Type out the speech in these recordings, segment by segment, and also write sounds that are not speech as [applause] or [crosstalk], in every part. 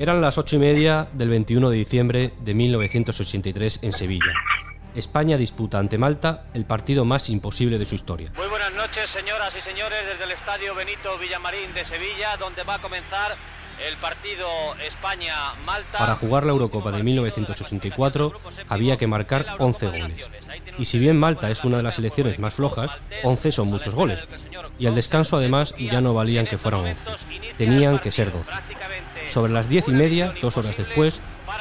Eran las ocho y media del 21 de diciembre de 1983 en Sevilla. España disputa ante Malta el partido más imposible de su historia. Muy buenas noches, señoras y señores, desde el Estadio Benito Villamarín de Sevilla, donde va a comenzar el partido España-Malta. Para jugar la Eurocopa de 1984 había que marcar 11 goles. Y si bien Malta es una de las selecciones más flojas, 11 son muchos goles. Y al descanso además ya no valían que fueran 11, tenían que ser 12. Sobre las diez y media, dos horas después,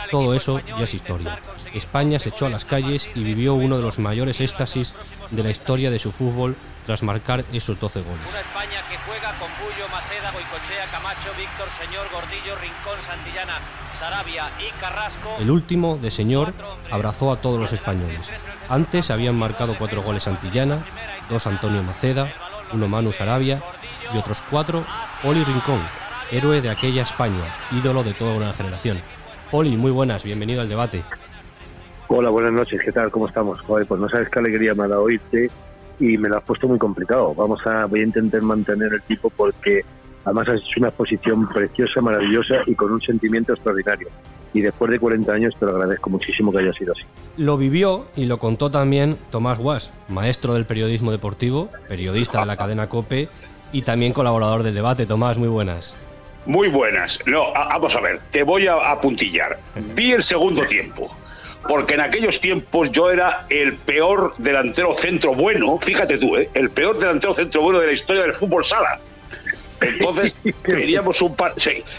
todo eso ya es historia. España se echó a las calles y vivió uno de los mayores éxtasis de la historia de su fútbol tras marcar esos 12 goles. Una España que juega con Puyo, Maceda, Goicochea, Camacho, Víctor, Señor, Gordillo, Rincón, Santillana, Sarabia y Carrasco. El último, de Señor, abrazó a todos los españoles. Antes habían marcado cuatro goles Santillana, dos Antonio Maceda, uno Manu Sarabia y otros cuatro Oli Rincón, héroe de aquella España, ídolo de toda una generación. Oli, muy buenas, bienvenido al debate. Hola, buenas noches, ¿qué tal? ¿Cómo estamos? Joder, pues no sabes qué alegría me ha dado oírte y me lo has puesto muy complicado. Vamos a, voy a intentar mantener el tipo porque además has hecho una exposición preciosa, maravillosa y con un sentimiento extraordinario. Y después de 40 años te lo agradezco muchísimo que haya sido así. Lo vivió y lo contó también Tomás Guas, maestro del periodismo deportivo, periodista de la cadena COPE y también colaborador del debate. Tomás, muy buenas. Muy buenas. No, vamos a ver, te voy a apuntillar. Vi el segundo tiempo porque en aquellos tiempos yo era el peor delantero centro bueno, fíjate tú, ¿eh? el peor delantero centro bueno de la historia del fútbol sala. Entonces [laughs] teníamos un,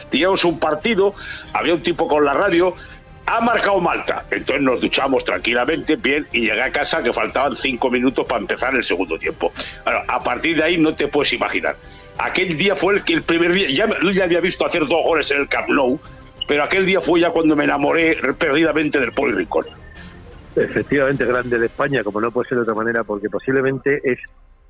teníamos un partido, había un tipo con la radio, ha marcado Malta. Entonces nos duchamos tranquilamente, bien, y llegué a casa que faltaban cinco minutos para empezar el segundo tiempo. Bueno, a partir de ahí no te puedes imaginar. Aquel día fue el que el primer día, ya, ya había visto hacer dos goles en el Camp Nou, pero aquel día fue ya cuando me enamoré perdidamente del Poli Rincón. Efectivamente, grande de España, como no puede ser de otra manera, porque posiblemente es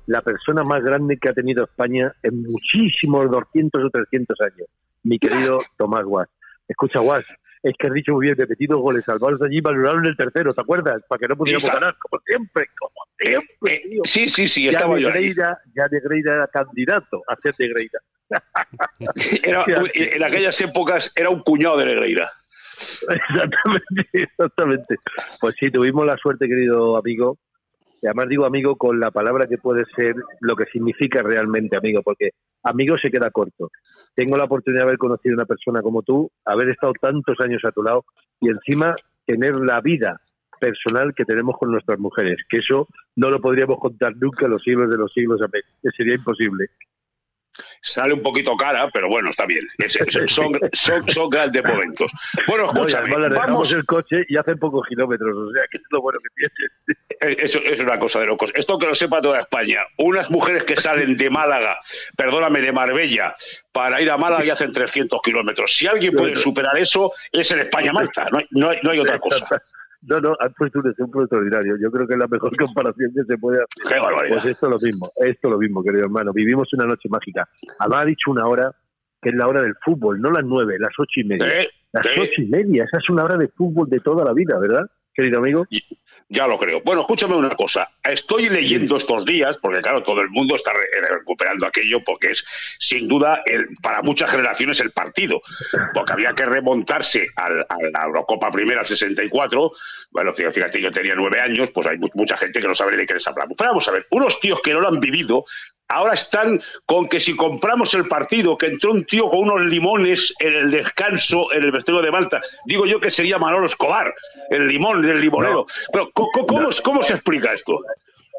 la persona más grande que ha tenido España en muchísimos 200 o 300 años, mi querido Tomás Guas. Escucha, Guas, es que has dicho muy bien, repetido goles salvados allí, valoraron el tercero, ¿te acuerdas? Para que no pudiéramos ganar, como siempre, como siempre. Eh, tío. Sí, sí, sí, estaba ya yo Negreira, Ya Negreira era candidato a ser Negreira. [laughs] Era, [laughs] en aquellas épocas era un cuñado de Negreira. [laughs] Exactamente, exactamente. Pues sí, tuvimos la suerte, querido amigo, y además digo amigo con la palabra que puede ser lo que significa realmente amigo, porque amigo se queda corto. Tengo la oportunidad de haber conocido a una persona como tú, haber estado tantos años a tu lado y encima tener la vida personal que tenemos con nuestras mujeres, que eso no lo podríamos contar nunca los siglos de los siglos. Sería imposible. Sale un poquito cara, pero bueno, está bien. Es, es, son, son, son, grandes momentos. Bueno, escúchame. Vamos el coche y hacen pocos kilómetros, o sea, que es lo bueno que tiene. Eso es una cosa de locos. Esto que lo sepa toda España. Unas mujeres que salen de Málaga, perdóname, de Marbella, para ir a Málaga y hacen 300 kilómetros. Si alguien puede superar eso, es el España-Malta. No, no, no hay otra cosa. No, no, has puesto un ejemplo extraordinario. Yo creo que es la mejor comparación que se puede hacer. Qué barbaridad. Pues esto es lo mismo, esto es lo mismo, querido hermano. Vivimos una noche mágica. Además ha dicho una hora que es la hora del fútbol, no las nueve, las ocho y media. Las ocho y media, esa es una hora de fútbol de toda la vida, ¿verdad, querido amigo? Ya lo creo. Bueno, escúchame una cosa. Estoy leyendo estos días, porque claro, todo el mundo está re- recuperando aquello, porque es sin duda el, para muchas generaciones el partido, porque había que remontarse al- a la Eurocopa primera, al 64. Bueno, fíjate, yo tenía nueve años, pues hay mu- mucha gente que no sabe de qué les hablamos. Pero vamos a ver, unos tíos que no lo han vivido, ahora están con que si compramos el partido, que entró un tío con unos limones en el descanso en el vestuario de Malta, digo yo que sería Manolo Escobar, el limón del limonero. Pero, ¿cómo, cómo, cómo se explica esto?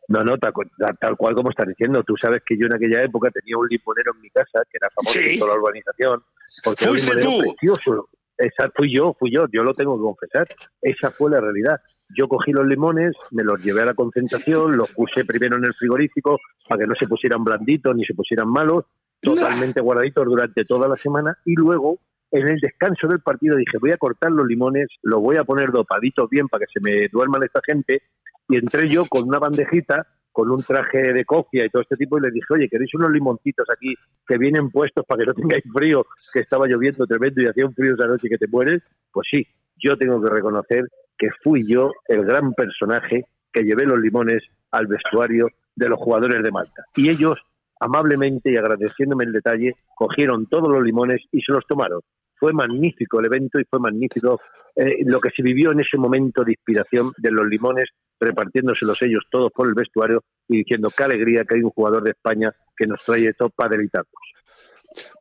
No, no, tal, tal- cual como estás diciendo. Tú sabes que yo en aquella época tenía un limonero en mi casa, que era famoso Sí. en toda la urbanización. Porque un Fuiste tú. precioso. Esa fui yo, fui yo, yo lo tengo que confesar. Esa fue la realidad. Yo cogí los limones, me los llevé a la concentración, los puse primero en el frigorífico para que no se pusieran blanditos ni se pusieran malos, totalmente guardaditos durante toda la semana y luego en el descanso del partido dije voy a cortar los limones, los voy a poner dopaditos bien para que se me duerman esta gente y entré yo con una bandejita con un traje de cofia y todo este tipo y les dije, oye, ¿queréis unos limoncitos aquí que vienen puestos para que no tengáis frío, que estaba lloviendo tremendo y hacía un frío esa noche que te mueres? Pues sí, yo tengo que reconocer que fui yo el gran personaje que llevé los limones al vestuario de los jugadores de Malta. Y ellos, amablemente y agradeciéndome el detalle, cogieron todos los limones y se los tomaron. Fue magnífico el evento y fue magnífico eh, lo que se vivió en ese momento de inspiración de los limones repartiéndose los sellos todos por el vestuario y diciendo qué alegría que hay un jugador de España que nos trae topa de tacos.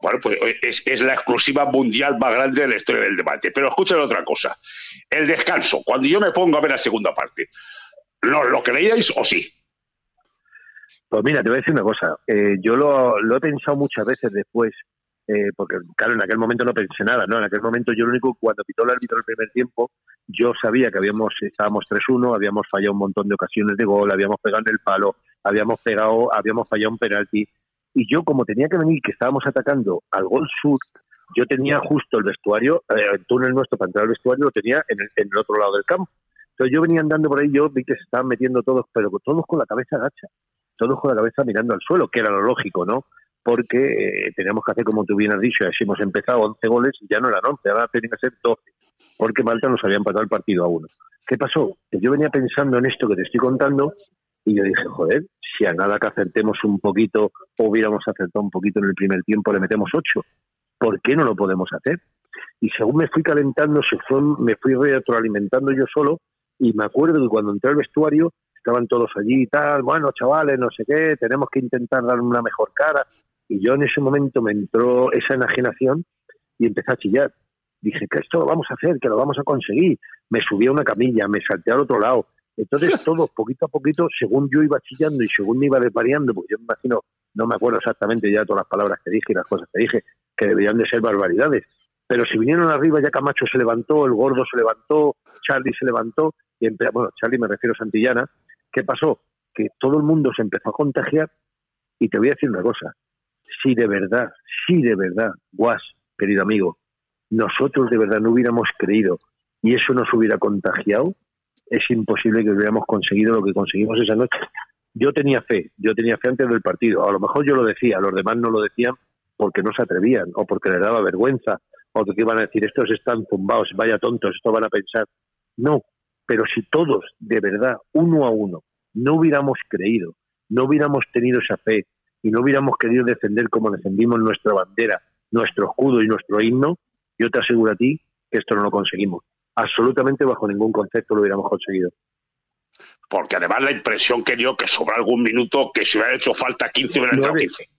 Bueno, pues es, es, la exclusiva mundial más grande de la historia del debate. Pero escuchen otra cosa. El descanso. Cuando yo me pongo a ver la segunda parte, ¿lo, lo creíais o sí? Pues mira, te voy a decir una cosa. Eh, yo lo, lo, he pensado muchas veces después, eh, porque claro, en aquel momento no pensé nada, ¿no? En aquel momento yo lo único, cuando pitó el árbitro el primer tiempo, yo sabía que habíamos estábamos 3-1, habíamos fallado un montón de ocasiones de gol, habíamos pegado en el palo, habíamos pegado, habíamos fallado un penalti y yo como tenía que venir, que estábamos atacando al gol sur, yo tenía justo el vestuario, eh, el túnel nuestro para entrar al vestuario lo tenía en el, en el, otro lado del campo. Entonces yo venía andando por ahí, yo vi que se estaban metiendo todos, pero todos con la cabeza agacha, todos con la cabeza mirando al suelo, que era lo lógico, ¿no? Porque eh, teníamos que hacer, como tú bien has dicho, así hemos empezado 11 goles y ya no eran 11, ahora tenían que ser 12, porque Malta nos había empatado el partido a uno. ¿Qué pasó? Que yo venía pensando en esto que te estoy contando y yo dije, joder, si a nada que acertemos un poquito o hubiéramos acertado un poquito en el primer tiempo, le metemos ocho. ¿Por qué no lo podemos hacer? Y según me fui calentando, se fue, me fui retroalimentando yo solo y me acuerdo que cuando entré al vestuario estaban todos allí y tal, bueno, chavales, no sé qué, tenemos que intentar dar una mejor cara. Y yo en ese momento me entró esa enajenación y empecé a chillar. Dije que esto lo vamos a hacer, que lo vamos a conseguir. Me subí a una camilla, me salté al otro lado, entonces [laughs] todos, poquito a poquito, según yo iba chillando y según me iba desvariando, porque yo me imagino, no me acuerdo exactamente ya todas las palabras que dije y las cosas que dije, que deberían de ser barbaridades. Pero si vinieron arriba, ya Camacho se levantó, el gordo se levantó, Charlie se levantó, y bueno, Charlie me refiero a Santillana, ¿qué pasó? Que todo el mundo se empezó a contagiar y te voy a decir una cosa, si de verdad, si de verdad, Guas, querido amigo, nosotros de verdad no hubiéramos creído y eso nos hubiera contagiado, es imposible que hubiéramos conseguido lo que conseguimos esa noche. Yo tenía fe, yo tenía fe antes del partido. A lo mejor yo lo decía, los demás no lo decían porque no se atrevían o porque les daba vergüenza o que iban a decir estos están tumbados, vaya tontos, esto van a pensar. No, pero si todos, de verdad, uno a uno, no hubiéramos creído, no hubiéramos tenido esa fe y no hubiéramos querido defender como defendimos nuestra bandera, nuestro escudo y nuestro himno, yo te aseguro a ti que esto no lo conseguimos absolutamente bajo ningún concepto lo hubiéramos conseguido. Porque además la impresión que dio que sobra algún minuto, que si hubiera hecho falta 15 hubiera hecho 15.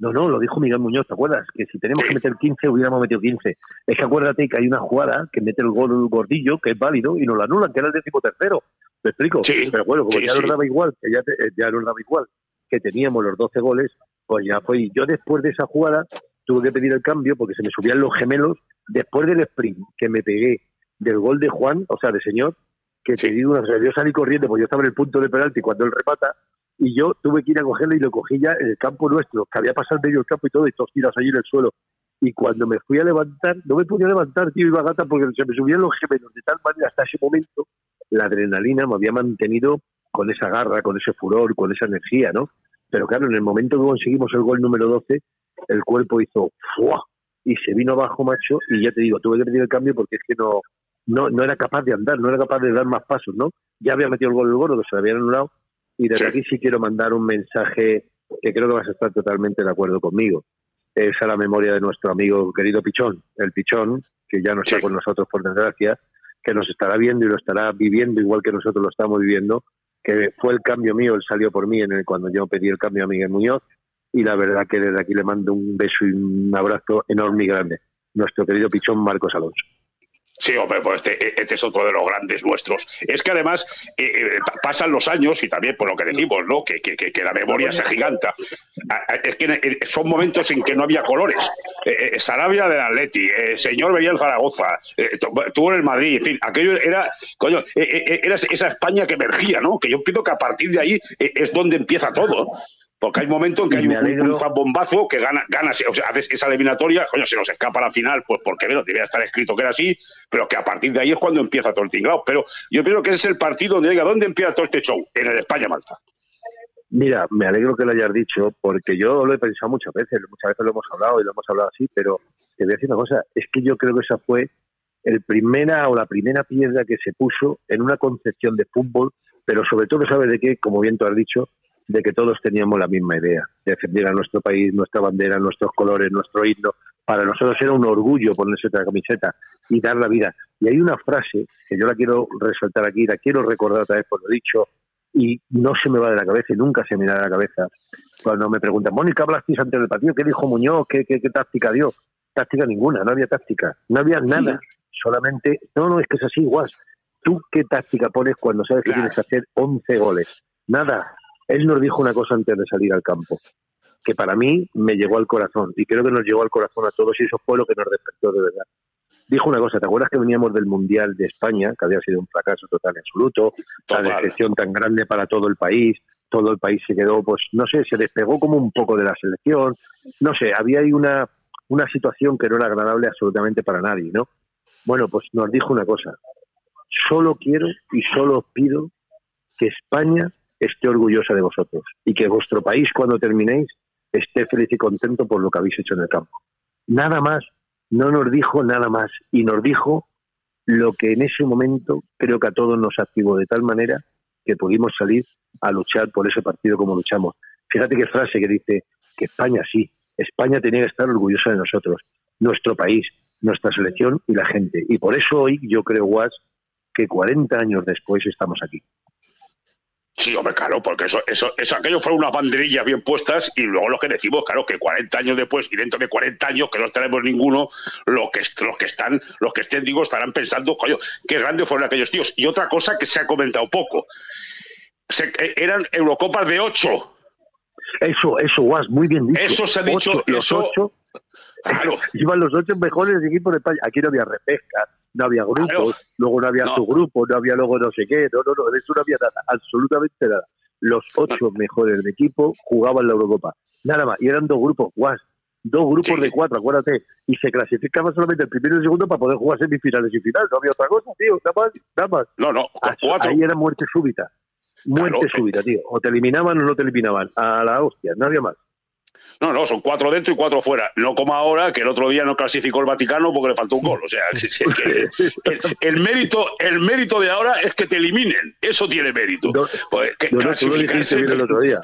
No, no, lo dijo Miguel Muñoz, ¿te acuerdas? Que si tenemos que meter 15, hubiéramos metido 15. Es que acuérdate que hay una jugada que mete el gol gordillo, que es válido, y nos lo anulan, que era el décimo tercero. ¿Me explico? Sí, Pero bueno, como ya nos daba igual, que ya, ya nos daba igual, que teníamos los 12 goles, pues ya fue. Yo después de esa jugada tuve que pedir el cambio porque se me subían los gemelos después del sprint que me pegué del gol de Juan, o sea, de señor, que te digo, o sea, yo salí corriendo, porque yo estaba en el punto de penalti cuando él repata, y yo tuve que ir a cogerlo y lo cogí ya en el campo nuestro, que había pasado el medio del campo y todo, y todos tiras allí en el suelo. Y cuando me fui a levantar, no me podía levantar, tío, iba gata, porque se me subían los gemelos de tal manera hasta ese momento, la adrenalina me había mantenido con esa garra, con ese furor, con esa energía, ¿no? Pero claro, en el momento que conseguimos el gol número 12, el cuerpo hizo ¡fua! y se vino abajo, macho, y ya te digo, tuve que pedir el cambio porque es que no, no, no era capaz de andar, no era capaz de dar más pasos, ¿no? Ya había metido el gol del gordo, que se lo habían anulado, y desde aquí sí quiero mandar un mensaje que creo que vas a estar totalmente de acuerdo conmigo. Es a la memoria de nuestro amigo querido Pichón, el Pichón, que ya no está con nosotros por desgracia, que nos estará viendo y lo estará viviendo igual que nosotros lo estamos viviendo, que fue el cambio mío, él salió por mí en el, cuando yo pedí el cambio a Miguel Muñoz, y la verdad que desde aquí le mando un beso y un abrazo enorme y grande. Nuestro querido Pichón Marcos Alonso. Sí, hombre, pues este, este, es otro de los grandes nuestros. Es que además eh, eh, pasan los años y también por lo que decimos, ¿no? Que, que, la memoria se agiganta. Es que eh, son momentos en que no había colores. Sarabia del Atleti, señor veía el Zaragoza, tuvo en el Madrid, en fin, aquello era, coño, era esa España que emergía, ¿no? Que yo pienso que a partir de ahí es donde empieza todo. Porque hay momentos en que hay un, bombazo que gana, gana, o sea, haces esa eliminatoria, coño, se nos escapa la final, pues porque bueno, debía estar escrito que era así, pero que a partir de ahí es cuando empieza todo el tinglado. Pero yo creo que ese es el partido donde diga, ¿dónde empieza todo este show? En el España-Malta. Mira, me alegro que lo hayas dicho, porque yo lo he pensado muchas veces, muchas veces lo hemos hablado y lo hemos hablado así, pero te voy a decir una cosa, es que yo creo que esa fue el primera o la primera piedra que se puso en una concepción de fútbol, pero sobre todo, ¿sabes de qué? Como bien tú has dicho, de que todos teníamos la misma idea, de defender a nuestro país, nuestra bandera, nuestros colores, nuestro himno. Para nosotros era un orgullo ponerse otra camiseta y dar la vida. Y hay una frase que yo la quiero resaltar aquí, la quiero recordar otra vez por lo dicho, y no se me va de la cabeza y nunca se me da de la cabeza. Cuando me preguntan, Mónica, hablasteis antes del partido? ¿Qué dijo Muñoz? ¿Qué, qué, táctica dio? Táctica ninguna, no había táctica, no había nada. Solamente, no, no, es que es así, igual. ¿Tú qué táctica pones cuando sabes que tienes que hacer 11 goles? Nada. Él nos dijo una cosa antes de salir al campo, que para mí me llegó al corazón, y creo que nos llegó al corazón a todos, y eso fue lo que nos despertó de verdad. Dijo una cosa, ¿te acuerdas que veníamos del Mundial de España, que había sido un fracaso total y absoluto, la decepción tan grande para todo el país, todo el país se quedó, pues no sé, se despegó como un poco de la selección, no sé, había ahí una, una situación que no era agradable absolutamente para nadie, ¿no? Bueno, pues nos dijo una cosa, solo quiero y solo pido que España esté orgullosa de vosotros y que vuestro país cuando terminéis esté feliz y contento por lo que habéis hecho en el campo. Nada más, no nos dijo nada más y nos dijo lo que en ese momento creo que a todos nos activó de tal manera que pudimos salir a luchar por ese partido como luchamos. Fíjate qué frase que dice que España sí, España tenía que estar orgullosa de nosotros, nuestro país, nuestra selección y la gente. Y por eso hoy yo creo, Guas, que 40 años después estamos aquí. Sí, hombre, claro, porque eso, eso, eso, aquello fueron unas banderillas bien puestas y luego lo que decimos, claro, que 40 años después y dentro de 40 años que no tenemos ninguno, lo que, los que están, los que estén, digo, estarán pensando, coño, qué grandes fueron aquellos tíos. Y otra cosa que se ha comentado poco, eh, eran Eurocopas de 8. Eso, eso, Guas, muy bien dicho. Eso se ha dicho, los eso... Ocho, [laughs] Iban los ocho mejores equipos de España. Aquí no había repesca, no había grupos, luego no había grupo, no había luego no sé qué, no, no, no, de eso no había nada, absolutamente nada. Los ocho mejores de equipo jugaban la Eurocopa, nada más, y eran dos grupos, guas, dos grupos de cuatro, acuérdate, y se clasificaba solamente el primero y el segundo para poder jugar semifinales y finales, no había otra cosa, tío, nada más, nada más. No, no, cuatro. Ahí era muerte súbita, muerte súbita, tío, o te eliminaban o no te eliminaban, a la hostia, no había más. No, no, son cuatro dentro y cuatro fuera. No como ahora, que el otro día no clasificó el Vaticano porque le faltó un gol. O sea, el, mérito, el mérito de ahora es que te eliminen. Eso tiene mérito. No, pues, tú lo dijiste bien el otro día.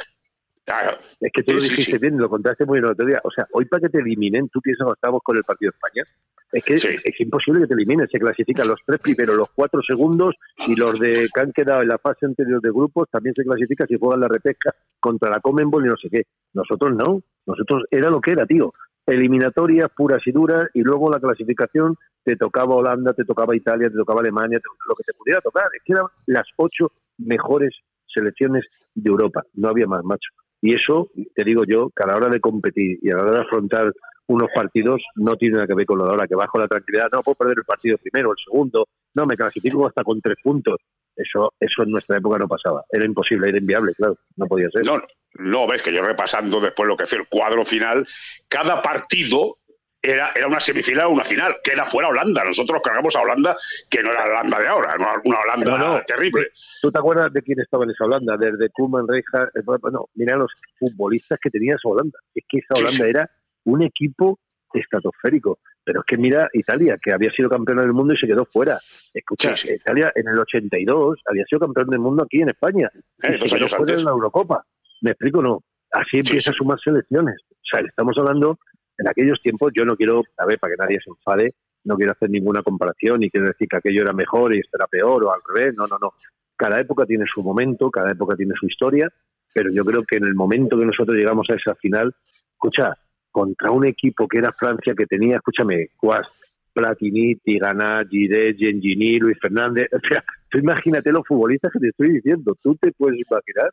Es que tú lo dijiste bien, lo contaste muy bien el otro día. O sea, hoy para que te eliminen, tú piensas que estamos con el partido de España. Es que es, imposible que te eliminen. Se clasifican los tres primeros, los cuatro segundos y los de que han quedado en la fase anterior de grupos también se clasifican si juegan la repesca contra la Comenbol y no sé qué. Nosotros no. Nosotros era lo que era, tío. Eliminatorias puras y duras y luego la clasificación te tocaba Holanda, te tocaba Italia, te tocaba Alemania, lo que te pudiera tocar. Es que eran las ocho mejores selecciones de Europa. No había más, macho. Y eso, te digo yo, que a la hora de competir y a la hora de afrontar unos partidos no tiene nada que ver con lo de ahora, que bajo la tranquilidad, no puedo perder el partido primero, el segundo, no, me clasifico hasta con tres puntos. Eso, eso en nuestra época no pasaba. Era imposible, era inviable, claro, no podía ser. No, no, ves que yo repasando después lo que fue el cuadro final, cada partido era, era una semifinal o una final, que era fuera Holanda. Nosotros cargamos a Holanda, que no era la Holanda de ahora, una Holanda terrible. ¿Tú te acuerdas de quién estaba en esa Holanda? Desde Koeman, Reija, eh, no, mira los futbolistas que tenía esa Holanda. Es que esa Holanda era un equipo estratosférico. Pero es que mira Italia, que había sido campeón del mundo y se quedó fuera. Escucha, Italia en el 82 había sido campeón del mundo aquí en España. Eh, y se quedó fuera en la Eurocopa. ¿Me explico no? Así empieza a sumar selecciones. O sea, estamos hablando, en aquellos tiempos, yo no quiero, a ver, para que nadie se enfade, no quiero hacer ninguna comparación ni quiero decir que aquello era mejor y esto era peor o al revés. No, no, no. Cada época tiene su momento, cada época tiene su historia, pero yo creo que en el momento que nosotros llegamos a esa final, escucha, contra un equipo que era Francia que tenía, escúchame, Cuas, Platini, Tigana, Gide, Gengini, Luis Fernández. [laughs] O sea, tú imagínate los futbolistas que te estoy diciendo. Tú te puedes imaginar.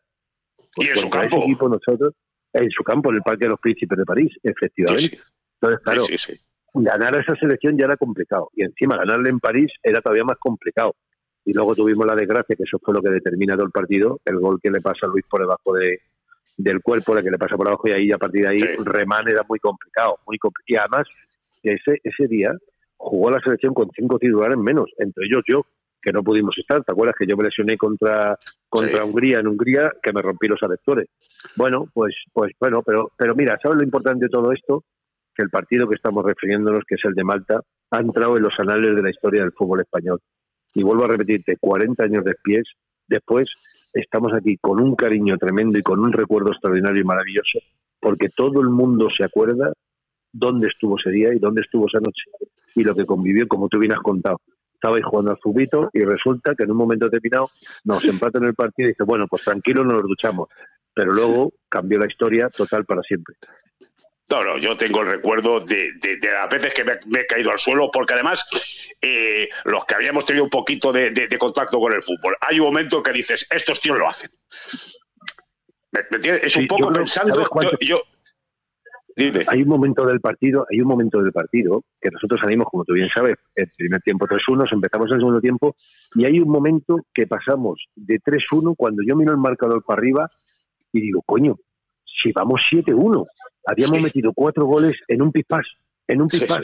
y en su campo. equipo nosotros, en su campo, en el Parque de los Príncipes de París, efectivamente. Entonces, claro, ganar a esa selección ya era complicado. Y encima ganarle en París era todavía más complicado. Y luego tuvimos la desgracia, que eso fue lo que determina todo el partido, el gol que le pasa a Luis por debajo de, del cuerpo, la que le pasa por abajo y ahí a partir de ahí remán era muy complicado, muy y además ese ese día jugó la selección con cinco titulares menos, entre ellos yo, que no pudimos estar. ¿Te acuerdas que yo me lesioné contra contra Hungría en Hungría, que me rompí los adaptores? Bueno, pues pues bueno, pero pero mira, ¿sabes lo importante de todo esto? Que el partido que estamos refiriéndonos, que es el de Malta, ha entrado en los anales de la historia del fútbol español. Y vuelvo a repetirte, 40 años después, después estamos aquí con un cariño tremendo y con un recuerdo extraordinario y maravilloso, porque todo el mundo se acuerda dónde estuvo ese día y dónde estuvo esa noche y lo que convivió, como tú bien has contado. Estabais jugando al fubito y resulta que en un momento determinado nos empatan el partido y dice, bueno, pues tranquilo, nos duchamos. Pero luego cambió la historia total para siempre. No, no, yo tengo el recuerdo de, de, las veces que me, he caído al suelo, porque además eh, los que habíamos tenido un poquito de, de, contacto con el fútbol, hay un momento que dices, estos tíos lo hacen. ¿Me, Es un poco pensando, yo, hay un momento del partido, hay un momento del partido que nosotros salimos, como tú bien sabes, el primer tiempo 3-1, empezamos el segundo tiempo, y hay un momento que pasamos de 3-1 cuando yo miro el marcador para arriba y digo, coño, si vamos 7-1, habíamos metido cuatro goles en un pispás, en un pispás,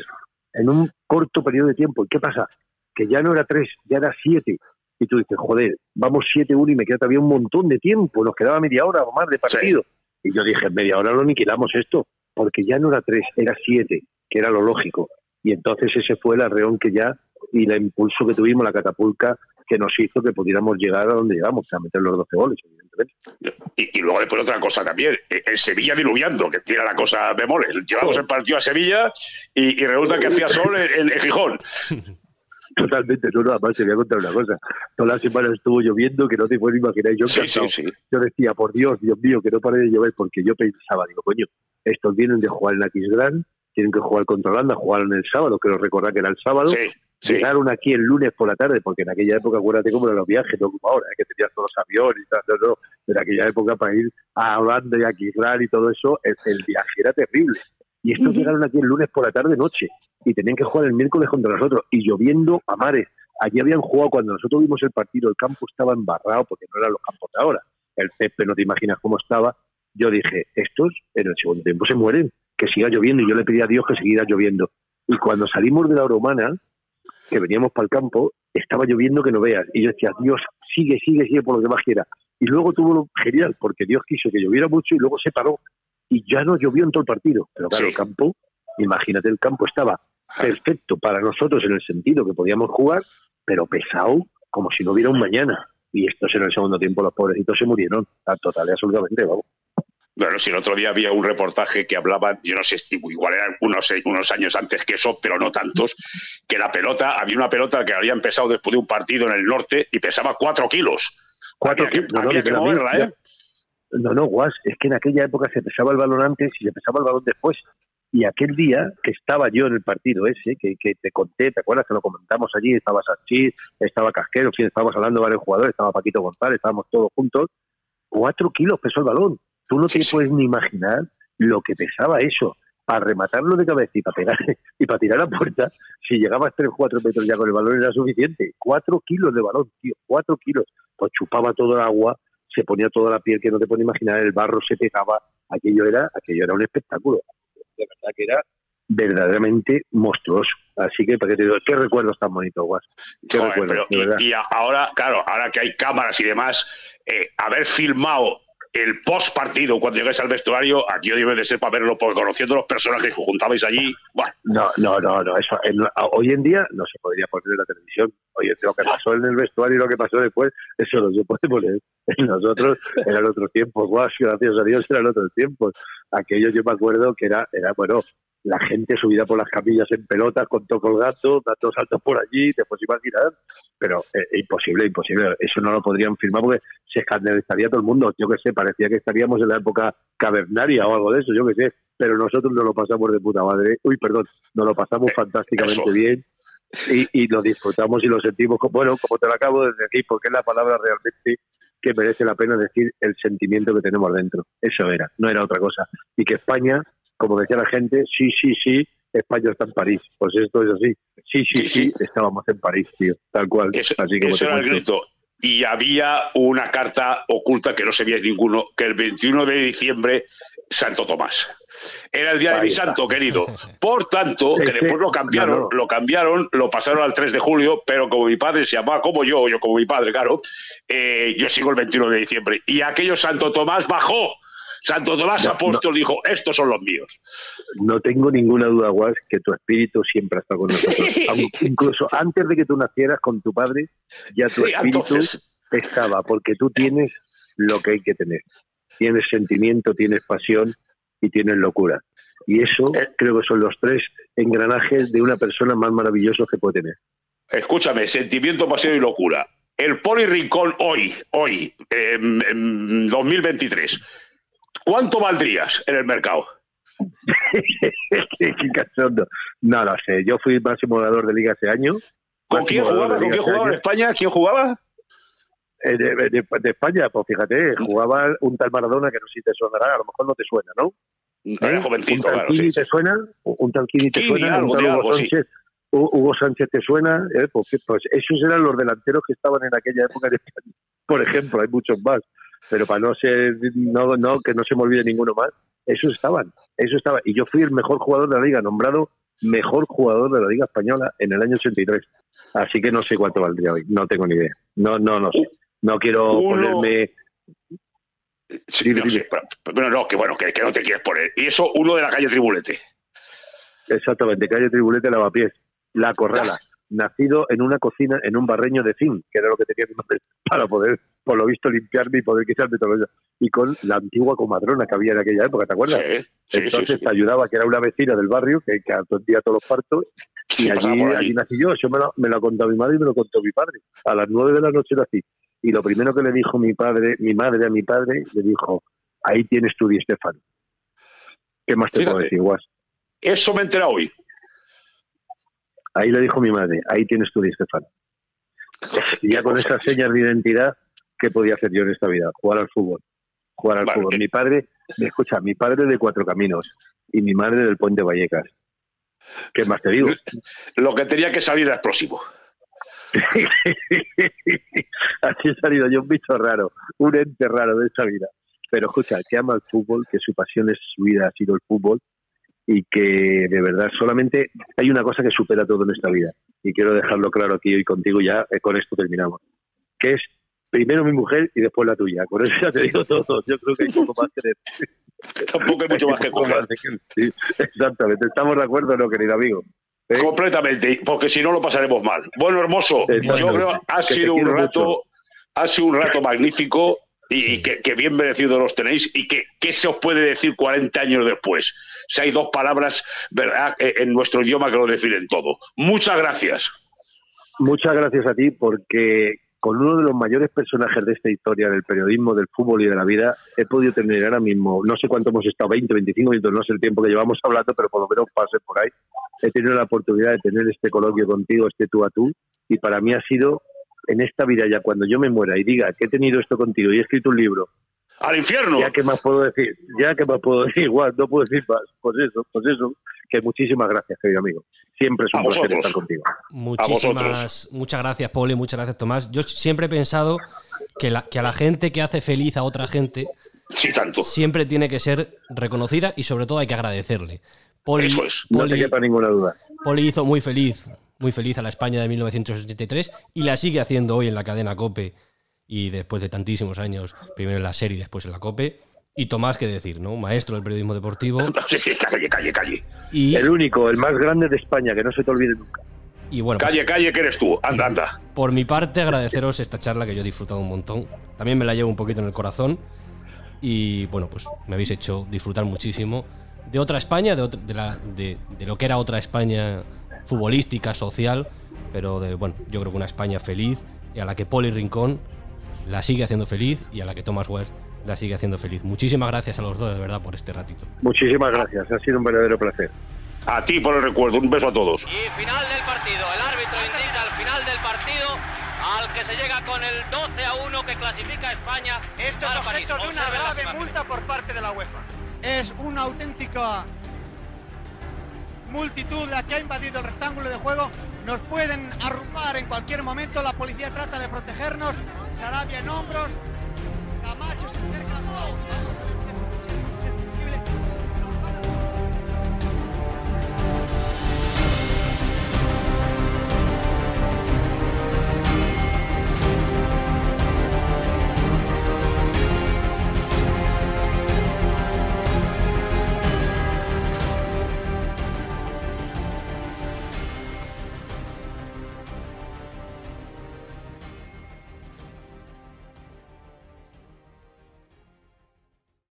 en un corto periodo de tiempo. ¿Y qué pasa? Que ya no era 3, ya era 7. Y tú dices, joder, vamos 7-1 y me queda todavía un montón de tiempo, nos quedaba media hora o más de partido. Y yo dije, media hora lo aniquilamos esto, porque ya no era 3, era 7, que era lo lógico. Y entonces ese fue el arreón que ya, y el impulso que tuvimos, la catapulta que nos hizo que pudiéramos llegar a donde llegamos, a meter los 12 goles, evidentemente. Y, luego después otra cosa también, eh, en Sevilla diluviando, que tiene la cosa de moles. Llevamos el partido a Sevilla y, resulta que hacía sol en, Gijón. [laughs] Totalmente, no, no, además se voy a contar una cosa. Toda la semana estuvo lloviendo que no te puedes imaginar. Yo, yo decía, por Dios, Dios mío, que no pare de llover, porque yo pensaba, digo, coño, estos vienen de jugar en la X-Gran, tienen que jugar contra Holanda, jugaron el sábado, quiero recordar que era el sábado, Llegaron aquí el lunes por la tarde, porque en aquella época, acuérdate cómo eran los viajes, no como ahora, ¿eh? que tenías todos los aviones y tal, no, no. En aquella época para ir a Holanda y a Kisral y todo eso, el, viaje era terrible. Y estos llegaron aquí el lunes por la tarde, noche, y tenían que jugar el miércoles contra nosotros, y lloviendo a mares. Allí habían jugado, cuando nosotros vimos el partido, el campo estaba embarrado, porque no eran los campos de ahora. El césped, no te imaginas cómo estaba. Yo dije, estos en el segundo tiempo se mueren, que siga lloviendo, y yo le pedí a Dios que siguiera lloviendo. Y cuando salimos de la Romana, que veníamos para el campo, estaba lloviendo que no veas. Y yo decía, Dios, sigue, sigue, sigue por lo que más quiera. Y luego tuvo lo genial, porque Dios quiso que lloviera mucho y luego se paró. Y ya no llovió en todo el partido. Pero claro, el campo, imagínate, el campo estaba perfecto para nosotros en el sentido que podíamos jugar, pero pesado como si no hubiera un mañana. Y estos en el segundo tiempo, los pobrecitos se murieron, total y absolutamente, vamos. Bueno, si el otro día había un reportaje que hablaba, yo no sé, igual eran unos, unos años antes que eso, pero no tantos, que la pelota, había una pelota que había empezado después de un partido en el norte y pesaba cuatro kilos. Cuatro kilos. No, no, ¿eh? No, no, Guas, es que en aquella época se pesaba el balón antes y se pesaba el balón después. Y aquel día que estaba yo en el partido ese, que, que te conté, ¿te acuerdas que lo comentamos allí? Estaba Sanchís, estaba Casquero, en fin, estábamos hablando de varios jugadores, estaba Paquito González, estábamos todos juntos. Cuatro kilos pesó el balón. Tú no te puedes ni imaginar lo que pesaba eso. Para rematarlo de cabeza y para pegar [laughs] y para tirar la puerta, si llegabas 3 o 4 metros ya con el balón era suficiente. 4 kilos de balón, tío, 4 kilos. Pues chupaba todo el agua, se ponía toda la piel que no te puedes imaginar, el barro se pegaba. Aquello era, aquello era un espectáculo. De verdad que era verdaderamente monstruoso. Así que, para que te digo, qué recuerdos tan bonitos, Guas. Qué recuerdos, y, ahora, claro, ahora que hay cámaras y demás, eh, haber filmado el post partido, cuando llegáis al vestuario, aquí yo debe de ser para verlo, porque conociendo los personajes que juntabais allí. Bueno. No, no, no, no. Eso, hoy en día no se podría poner en la televisión. Oye, lo que pasó en el vestuario y lo que pasó después, eso no se puede poner. Nosotros [laughs] eran otros tiempos, guau, gracias a Dios eran otros tiempos. Aquello yo me acuerdo que era, era bueno, la gente subida por las capillas en pelotas con todo colgando, dando saltos por allí, te puedes imaginar, pero eh, imposible, imposible, eso no lo podrían firmar porque se escandalizaría todo el mundo, yo que sé, parecía que estaríamos en la época cavernaria o algo de eso, yo que sé, pero nosotros no lo pasamos de puta madre, uy, perdón, nos lo pasamos fantásticamente bien y, y lo disfrutamos y lo sentimos, bueno, como te lo acabo de decir, porque es la palabra realmente que merece la pena decir el sentimiento que tenemos dentro, eso era, no era otra cosa, y que España como decía la gente, sí, sí, sí, España está en París. Pues esto es así. Sí, sí, sí, estábamos en París, tío. Tal cual. Eso, así como era el grito. Y había una carta oculta que no se veía ninguno, que el 21 de diciembre, Santo Tomás. Era el día de mi santo, querido. [laughs] Por tanto, que después lo cambiaron, lo cambiaron, lo pasaron al 3 de julio, pero como mi padre se llamaba como yo, yo como mi padre, claro, eh, yo sigo el 21 de diciembre. Y aquello Santo Tomás bajó Santo Tomás Apóstol dijo, estos son los míos. No tengo ninguna duda, Guas, que tu espíritu siempre estado con nosotros. [laughs] incluso antes de que tú nacieras con tu padre, ya tu espíritu estaba, porque tú tienes lo que hay que tener. Tienes sentimiento, tienes pasión y tienes locura. Y eso Eh. creo que son los tres engranajes de una persona más maravillosos que puede tener. Escúchame, sentimiento, pasión y locura. El Poli Rincón hoy, hoy, en, en 2023, ¿cuánto valdrías en el mercado? [laughs] No lo sé. Yo fui máximo goleador de liga ese año. ¿Con quién jugaba? de ¿Con quién jugaba en. España? ¿Quién jugaba? Eh, De, de- de España, pues fíjate, jugaba un tal Maradona que no sé si te sonará, a lo mejor no te suena, ¿no? Era ¿Eh? jovencito, ¿Un tal claro. Kini sí, sí. te suena? ¿Un tal Kini te suena? algo, ¿Un tal de Hugo algo, sí. Sánchez? Hu- Hugo Sánchez te suena? Eh, Pues, pues esos eran los delanteros que estaban en aquella época en España. Por ejemplo, hay muchos más, pero para no ser, no, no, que no se me olvide ninguno más, esos estaban, esos estaban. Y yo fui el mejor jugador de la liga, nombrado mejor jugador de la liga española en el año 83. Así que no sé cuánto valdría hoy, no tengo ni idea. No, no, no sé. No quiero Uno- ponerme Sí, no, sí, pero no, que bueno, que, que no te quieres poner. Y eso, uno de la calle Tribulete. Exactamente, calle Tribulete Lavapiés, La Corrala, nacido en una cocina, en un barreño de zinc, que era lo que tenía mi madre, [laughs] para poder, por lo visto, limpiarme y poder quitarme todo eso. Y con la antigua comadrona que había en aquella época, ¿te acuerdas? Sí, Entonces sí. te ayudaba, que era una vecina del barrio, que, que atendía todos los partos, y allí, allí. nací yo. Eso me lo, me lo ha contado mi madre y me lo contó mi padre. A las nueve de la noche nací. Y lo primero que le dijo mi padre, mi madre a mi padre, le dijo, ahí tienes tu Di Stefano. ¿Qué más te puedo Fíjate. decir, Guas? Eso me entera hoy. Ahí le dijo mi madre, ahí tienes tu Di Stefano. Y ya con esas señas de identidad, ¿qué podía hacer yo en esta vida? Jugar al fútbol. Jugar al Vale. fútbol. Mi padre, me escucha, mi padre de Cuatro Caminos y mi madre del Puente Vallecas. ¿Qué más te digo? Lo que tenía que salir era explosivo. [laughs] Así he salido yo un bicho raro, un ente raro de esta vida. Pero escucha, que ama el fútbol, que su pasión es su vida ha sido el fútbol y que de verdad solamente hay una cosa que supera todo en esta vida y quiero dejarlo claro aquí hoy contigo ya eh, con esto terminamos que es primero mi mujer y después la tuya con eso ya te digo todo yo creo que hay poco más que decir [laughs] Tampoco hay mucho más que coger. sí, exactamente estamos de acuerdo no querido amigo ¿Eh? Completamente, porque si no lo pasaremos mal. Bueno, hermoso, yo creo ha que sido un rato, mucho. ha sido un rato magnífico y, Sí. y que, que bien merecido los tenéis y que qué se os puede decir 40 años después. Si hay dos palabras, Eh, en nuestro idioma que lo definen todo. Muchas gracias. Muchas gracias a ti porque con uno de los mayores personajes de esta historia del periodismo, del fútbol y de la vida, he podido tener ahora mismo, no sé cuánto hemos estado, 20, 25 minutos, no sé el tiempo que llevamos [laughs] hablando, pero por lo menos pase por ahí. He tenido la oportunidad de tener este coloquio contigo, este tú a tú, y para mí ha sido en esta vida ya, cuando yo me muera y diga que he tenido esto contigo y he escrito un libro, Al infierno. ya que más puedo decir, ya que más puedo decir, [laughs] igual, no puedo decir más, pues eso, pues eso, que muchísimas gracias, querido amigo. Siempre es un A placer vosotros. estar contigo. Muchísimas, muchas gracias, Poli, muchas gracias, Tomás. Yo siempre he pensado que, la- que a la gente que hace feliz a otra gente Sí, tanto. siempre tiene que ser reconocida y sobre todo hay que agradecerle. Poli, Eso es. No te quepa ninguna duda. Poli hizo muy feliz, muy feliz a la España de 1983 y la sigue haciendo hoy en la cadena Cope y después de tantísimos años, primero en la serie y después en la Cope. Y Tomás, qué decir, ¿no? Maestro del periodismo deportivo [laughs] Sí, sí, calle, calle, calle. y, El único, el más grande de España, que no se te olvide nunca. y bueno, pues, Calle, calle, que eres tú. Anda, anda. por mi parte agradeceros esta charla que yo he disfrutado un montón. También me la llevo un poquito en el corazón y bueno, pues me habéis hecho disfrutar muchísimo de otra España, de, otra- de, la- de- de lo que era otra España futbolística, social, pero de, bueno, yo creo que una España feliz y a la que Poli Rincón la sigue haciendo feliz y a la que Thomas West la sigue haciendo feliz. Muchísimas gracias a los dos, de verdad, por este ratito. Muchísimas gracias, ha sido un verdadero placer. A ti por el recuerdo. Un beso a todos. Y final del partido. El árbitro indica al final del partido al que se llega con el 12 a 1 que clasifica a España. Esto es objeto de una grave multa por parte de la UEFA. Es una auténtica multitud la que ha invadido el rectángulo de juego. Nos pueden arrumbar en cualquier momento. La policía trata de protegernos. Sarabia en hombros. Camacho se acerca.